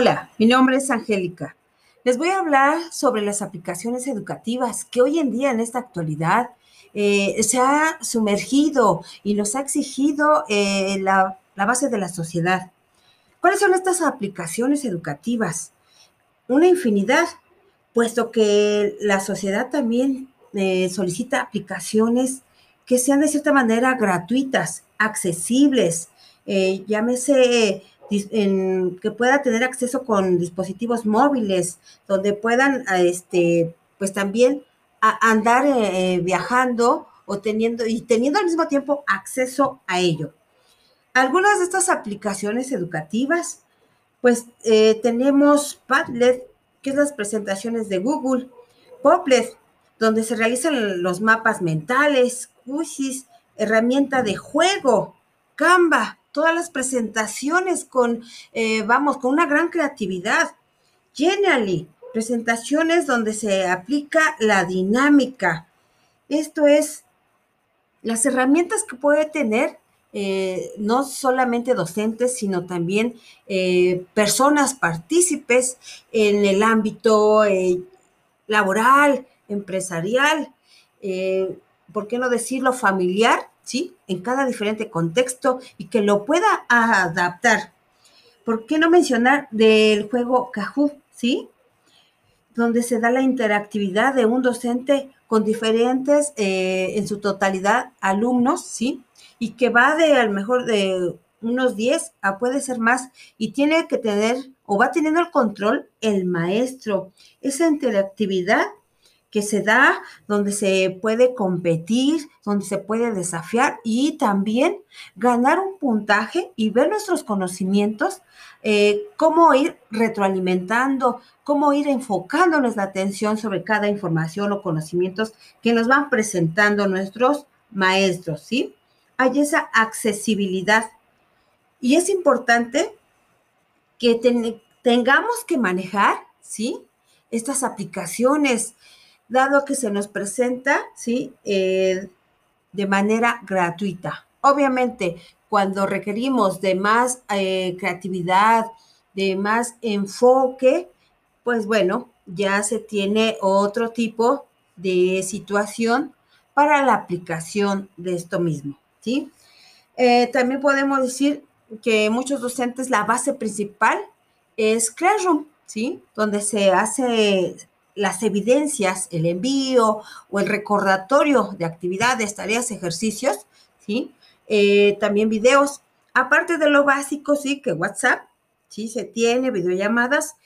Hola, mi nombre es Angélica. Les voy a hablar sobre las aplicaciones educativas que hoy en día, en esta actualidad, eh, se ha sumergido y nos ha exigido eh, la, base de la sociedad. ¿Cuáles son estas aplicaciones educativas? Una infinidad, puesto que la sociedad también eh, solicita aplicaciones que sean de cierta manera gratuitas, accesibles, llámese que pueda tener acceso con dispositivos móviles, donde puedan, este, pues también andar eh, viajando o teniendo y teniendo al mismo tiempo acceso a ello. Algunas de estas aplicaciones educativas, pues eh, tenemos Padlet, que es las presentaciones de Google, Poplet, donde se realizan los mapas mentales, Quizzes, herramienta de juego, Canva, todas las presentaciones con, eh, vamos, con una gran creatividad. Genially, presentaciones donde se aplica la dinámica. Esto es las herramientas que puede tener eh, no solamente docentes, sino también eh, personas partícipes en el ámbito laboral, empresarial, ¿por qué no decirlo familiar? ¿Sí? En cada diferente contexto y que lo pueda adaptar. ¿Por qué no mencionar del juego Kahoot, ¿sí? Donde se da la interactividad de un docente con diferentes, eh, en su totalidad, alumnos, ¿sí? Y que va de al mejor de unos 10 a puede ser más y tiene que tener o va teniendo el control el maestro. Esa interactividad que se da, donde se puede competir, donde se puede desafiar y también ganar un puntaje y ver nuestros conocimientos, eh, cómo ir retroalimentando, cómo ir enfocándonos la atención sobre cada información o conocimientos que nos van presentando nuestros maestros, ¿sí? Hay esa accesibilidad. Y es importante que tengamos que manejar, ¿sí? Estas aplicaciones, dado que se nos presenta, ¿sí? Eh, de manera gratuita. Obviamente, cuando requerimos de más eh, creatividad, de más enfoque, pues bueno, ya se tiene otro tipo de situación para la aplicación de esto mismo, ¿sí? Eh, también podemos decir que muchos docentes la base principal es Classroom, ¿sí? Donde se hace las evidencias, el envío o el recordatorio de actividades, tareas, ejercicios, ¿sí? Eh, también videos, aparte de lo básico, sí, que WhatsApp, sí, se tiene videollamadas,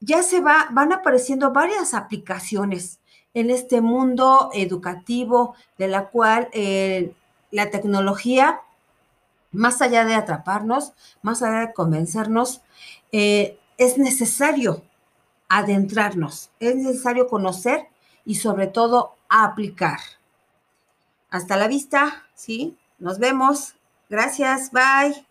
ya se va, van apareciendo varias aplicaciones en este mundo educativo de la cual eh, la tecnología, más allá de atraparnos, más allá de convencernos, eh, es necesario adentrarnos, es necesario conocer y sobre todo aplicar. Hasta la vista, ¿sí? Nos vemos. Gracias, bye.